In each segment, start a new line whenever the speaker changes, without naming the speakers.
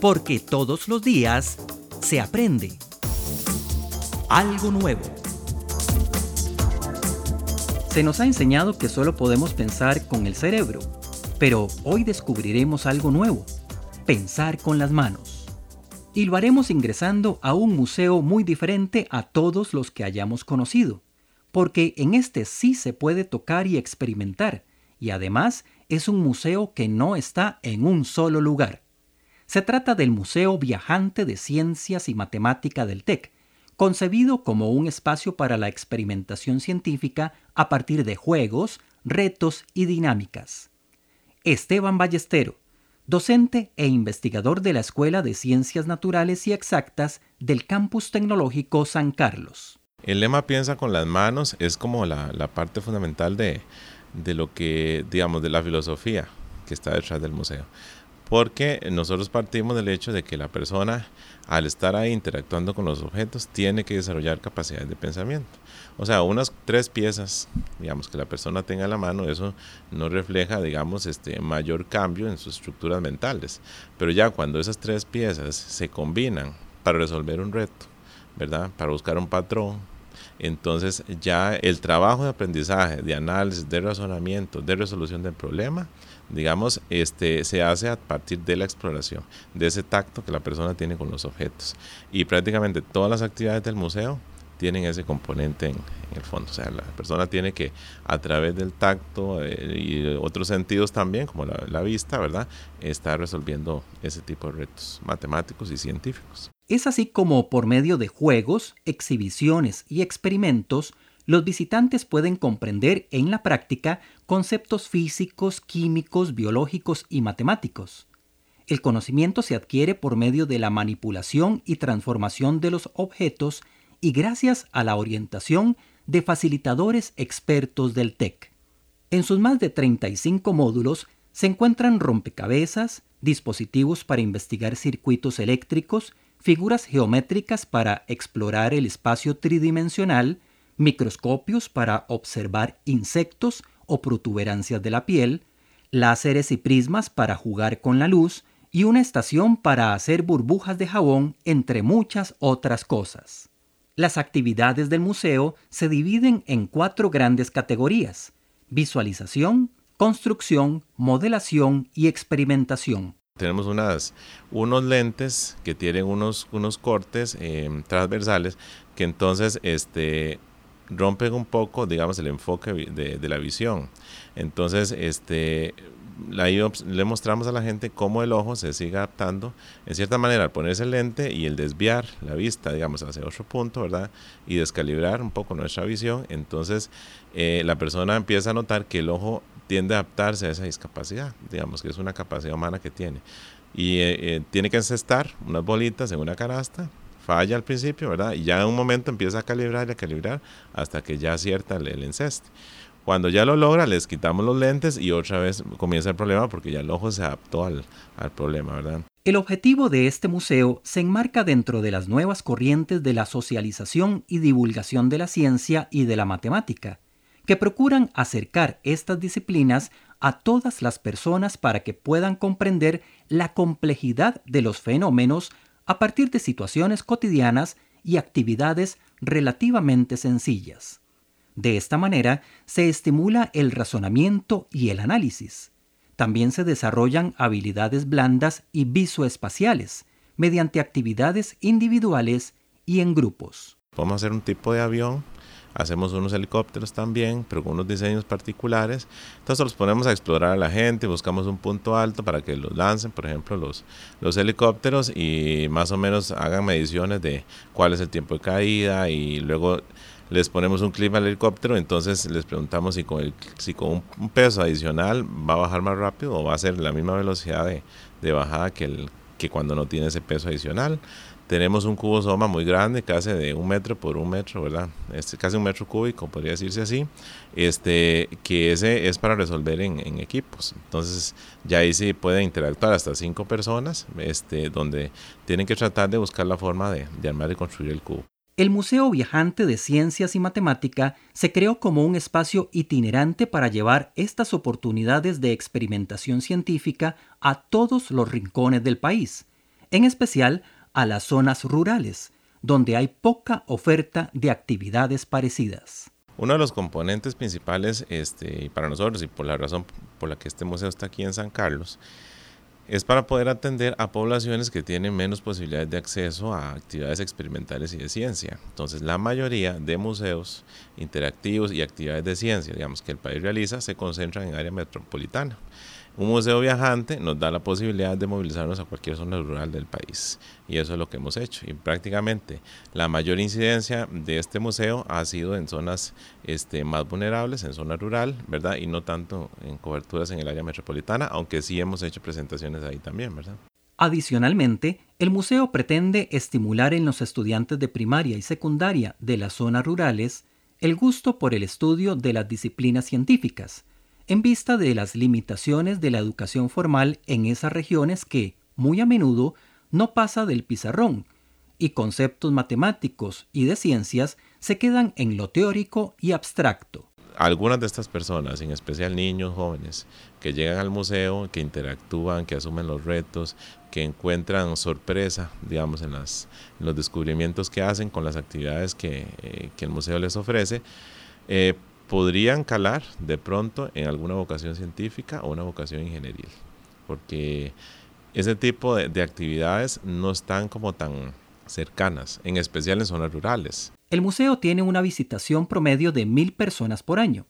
porque todos los días se aprende algo nuevo. Se nos ha enseñado que solo podemos pensar con el cerebro, pero hoy descubriremos algo nuevo, pensar con las manos. Y lo haremos ingresando a un museo muy diferente a todos los que hayamos conocido, porque en este sí se puede tocar y experimentar, y además es un museo que no está en un solo lugar. Se trata del Museo Viajante de Ciencias y Matemática del TEC, concebido como un espacio para la experimentación científica a partir de juegos, retos y dinámicas. Esteban Ballestero, docente e investigador de la Escuela de Ciencias Naturales y Exactas del Campus Tecnológico San Carlos.
El lema piensa con las manos es como la, parte fundamental de, de lo que, digamos, de la filosofía que está detrás del museo porque nosotros partimos del hecho de que la persona al estar ahí interactuando con los objetos tiene que desarrollar capacidades de pensamiento. O sea, unas tres piezas, digamos, que la persona tenga a la mano, eso no refleja, digamos, este mayor cambio en sus estructuras mentales. Pero ya cuando esas tres piezas se combinan para resolver un reto, ¿verdad? Para buscar un patrón, entonces ya el trabajo de aprendizaje, de análisis, de razonamiento, de resolución del problema, digamos, este, se hace a partir de la exploración, de ese tacto que la persona tiene con los objetos. Y prácticamente todas las actividades del museo tienen ese componente en, el fondo. O sea, la persona tiene que, a través del tacto eh, y otros sentidos también, como la, la vista, ¿verdad?, estar resolviendo ese tipo de retos matemáticos y científicos.
Es así como por medio de juegos, exhibiciones y experimentos, los visitantes pueden comprender en la práctica conceptos físicos, químicos, biológicos y matemáticos. El conocimiento se adquiere por medio de la manipulación y transformación de los objetos y gracias a la orientación de facilitadores expertos del TEC. En sus más de 35 módulos se encuentran rompecabezas, dispositivos para investigar circuitos eléctricos, figuras geométricas para explorar el espacio tridimensional, microscopios para observar insectos o protuberancias de la piel, láseres y prismas para jugar con la luz y una estación para hacer burbujas de jabón, entre muchas otras cosas. Las actividades del museo se dividen en cuatro grandes categorías, visualización, construcción, modelación y experimentación.
Tenemos unas, unos lentes que tienen unos, unos cortes eh, transversales que entonces este, rompen un poco, digamos, el enfoque de, la visión. Entonces, este, le mostramos a la gente cómo el ojo se sigue adaptando, en cierta manera, al ponerse el lente y el desviar la vista, digamos, hacia otro punto, ¿verdad? Y descalibrar un poco nuestra visión. Entonces, eh, la persona empieza a notar que el ojo tiende a adaptarse a esa discapacidad, digamos, que es una capacidad humana que tiene. Y eh, eh, tiene que encestar unas bolitas en una canasta falla al principio, ¿verdad? Y ya en un momento empieza a calibrar y a calibrar hasta que ya acierta el, enceste. Cuando ya lo logra, les quitamos los lentes y otra vez comienza el problema porque ya el ojo se adaptó al, al problema, ¿verdad?
El objetivo de este museo se enmarca dentro de las nuevas corrientes de la socialización y divulgación de la ciencia y de la matemática, que procuran acercar estas disciplinas a todas las personas para que puedan comprender la complejidad de los fenómenos a partir de situaciones cotidianas y actividades relativamente sencillas. De esta manera se estimula el razonamiento y el análisis. También se desarrollan habilidades blandas y visoespaciales mediante actividades individuales y en grupos.
Podemos hacer un tipo de avión hacemos unos helicópteros también, pero con unos diseños particulares. Entonces los ponemos a explorar a la gente, buscamos un punto alto para que los lancen, por ejemplo, los, los helicópteros y más o menos hagan mediciones de cuál es el tiempo de caída y luego les ponemos un clip al helicóptero, entonces les preguntamos si con, el, si con un, peso adicional va a bajar más rápido o va a ser la misma velocidad de bajada que, el, que cuando no tiene ese peso adicional tenemos un cubo soma muy grande, casi de un metro por un metro, ¿verdad? Este, casi un metro cúbico, podría decirse así, este, que ese es para resolver en, equipos. Entonces, ya ahí sí pueden interactuar hasta cinco personas, este, donde tienen que tratar de buscar la forma de, de armar y construir el cubo.
El Museo Viajante de Ciencias y Matemática se creó como un espacio itinerante para llevar estas oportunidades de experimentación científica a todos los rincones del país en especial a las zonas rurales, donde hay poca oferta de actividades parecidas.
Uno de los componentes principales este, para nosotros y por la razón por la que este museo está aquí en San Carlos es para poder atender a poblaciones que tienen menos posibilidades de acceso a actividades experimentales y de ciencia. Entonces, la mayoría de museos interactivos y actividades de ciencia, digamos, que el país realiza, se concentran en área metropolitana. Un museo viajante nos da la posibilidad de movilizarnos a cualquier zona rural del país y eso es lo que hemos hecho. Y prácticamente la mayor incidencia de este museo ha sido en zonas este, más vulnerables, en zona rural, ¿verdad? Y no tanto en coberturas en el área metropolitana, aunque sí hemos hecho presentaciones ahí también, ¿verdad?
Adicionalmente, el museo pretende estimular en los estudiantes de primaria y secundaria de las zonas rurales el gusto por el estudio de las disciplinas científicas, en vista de las limitaciones de la educación formal en esas regiones que, muy a menudo, no pasa del pizarrón, y conceptos matemáticos y de ciencias se quedan en lo teórico y abstracto.
Algunas de estas personas, en especial niños jóvenes, que llegan al museo, que interactúan, que asumen los retos, que encuentran sorpresa, digamos, en, los descubrimientos que hacen con las actividades que, eh, el museo les ofrece, eh, podrían calar de pronto en alguna vocación científica o una vocación ingenieril, porque ese tipo de, actividades no están como tan cercanas, en especial en zonas rurales.
El museo tiene una visitación promedio de mil personas por año.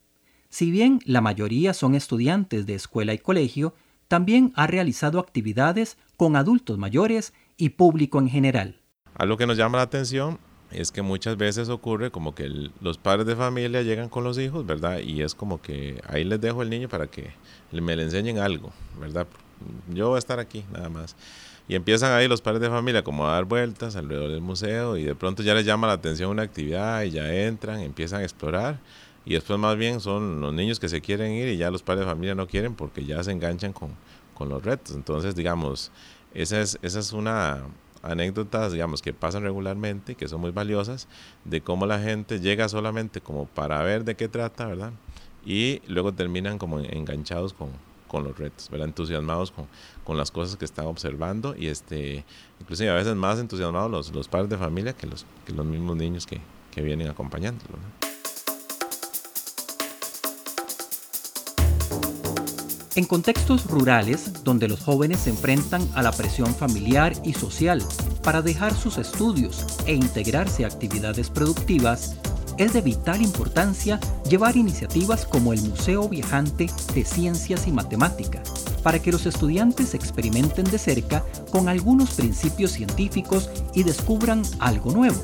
Si bien la mayoría son estudiantes de escuela y colegio, también ha realizado actividades con adultos mayores y público en general.
Algo que nos llama la atención es que muchas veces ocurre como que los padres de familia llegan con los hijos, ¿verdad? Y es como que ahí les dejo el niño para que me le enseñen algo, ¿verdad? Yo voy a estar aquí nada más. Y empiezan ahí los padres de familia como a dar vueltas alrededor del museo y de pronto ya les llama la atención una actividad y ya entran, empiezan a explorar y después más bien son los niños que se quieren ir y ya los padres de familia no quieren porque ya se enganchan con, con los retos. Entonces, digamos, esa es, esa es una, anécdotas, digamos, que pasan regularmente, que son muy valiosas, de cómo la gente llega solamente como para ver de qué trata, ¿verdad? Y luego terminan como enganchados con, con los retos, ¿verdad? Entusiasmados con, con, las cosas que están observando y este, inclusive a veces más entusiasmados los, los padres de familia que los, que los mismos niños que, que vienen acompañándolos.
En contextos rurales, donde los jóvenes se enfrentan a la presión familiar y social para dejar sus estudios e integrarse a actividades productivas, es de vital importancia llevar iniciativas como el Museo Viajante de Ciencias y Matemática, para que los estudiantes experimenten de cerca con algunos principios científicos y descubran algo nuevo,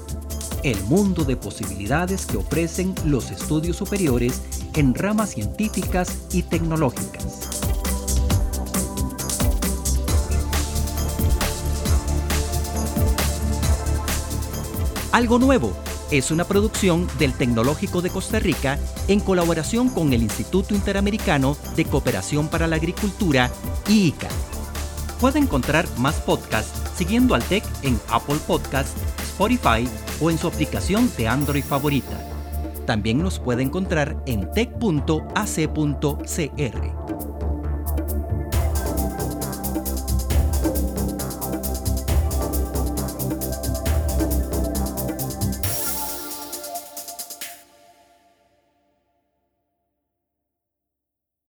el mundo de posibilidades que ofrecen los estudios superiores en ramas científicas y tecnológicas. Algo Nuevo es una producción del Tecnológico de Costa Rica en colaboración con el Instituto Interamericano de Cooperación para la Agricultura, IICA. Puede encontrar más podcasts siguiendo al TEC en Apple Podcasts, Spotify o en su aplicación de Android favorita. También nos puede encontrar en tech.ac.cr.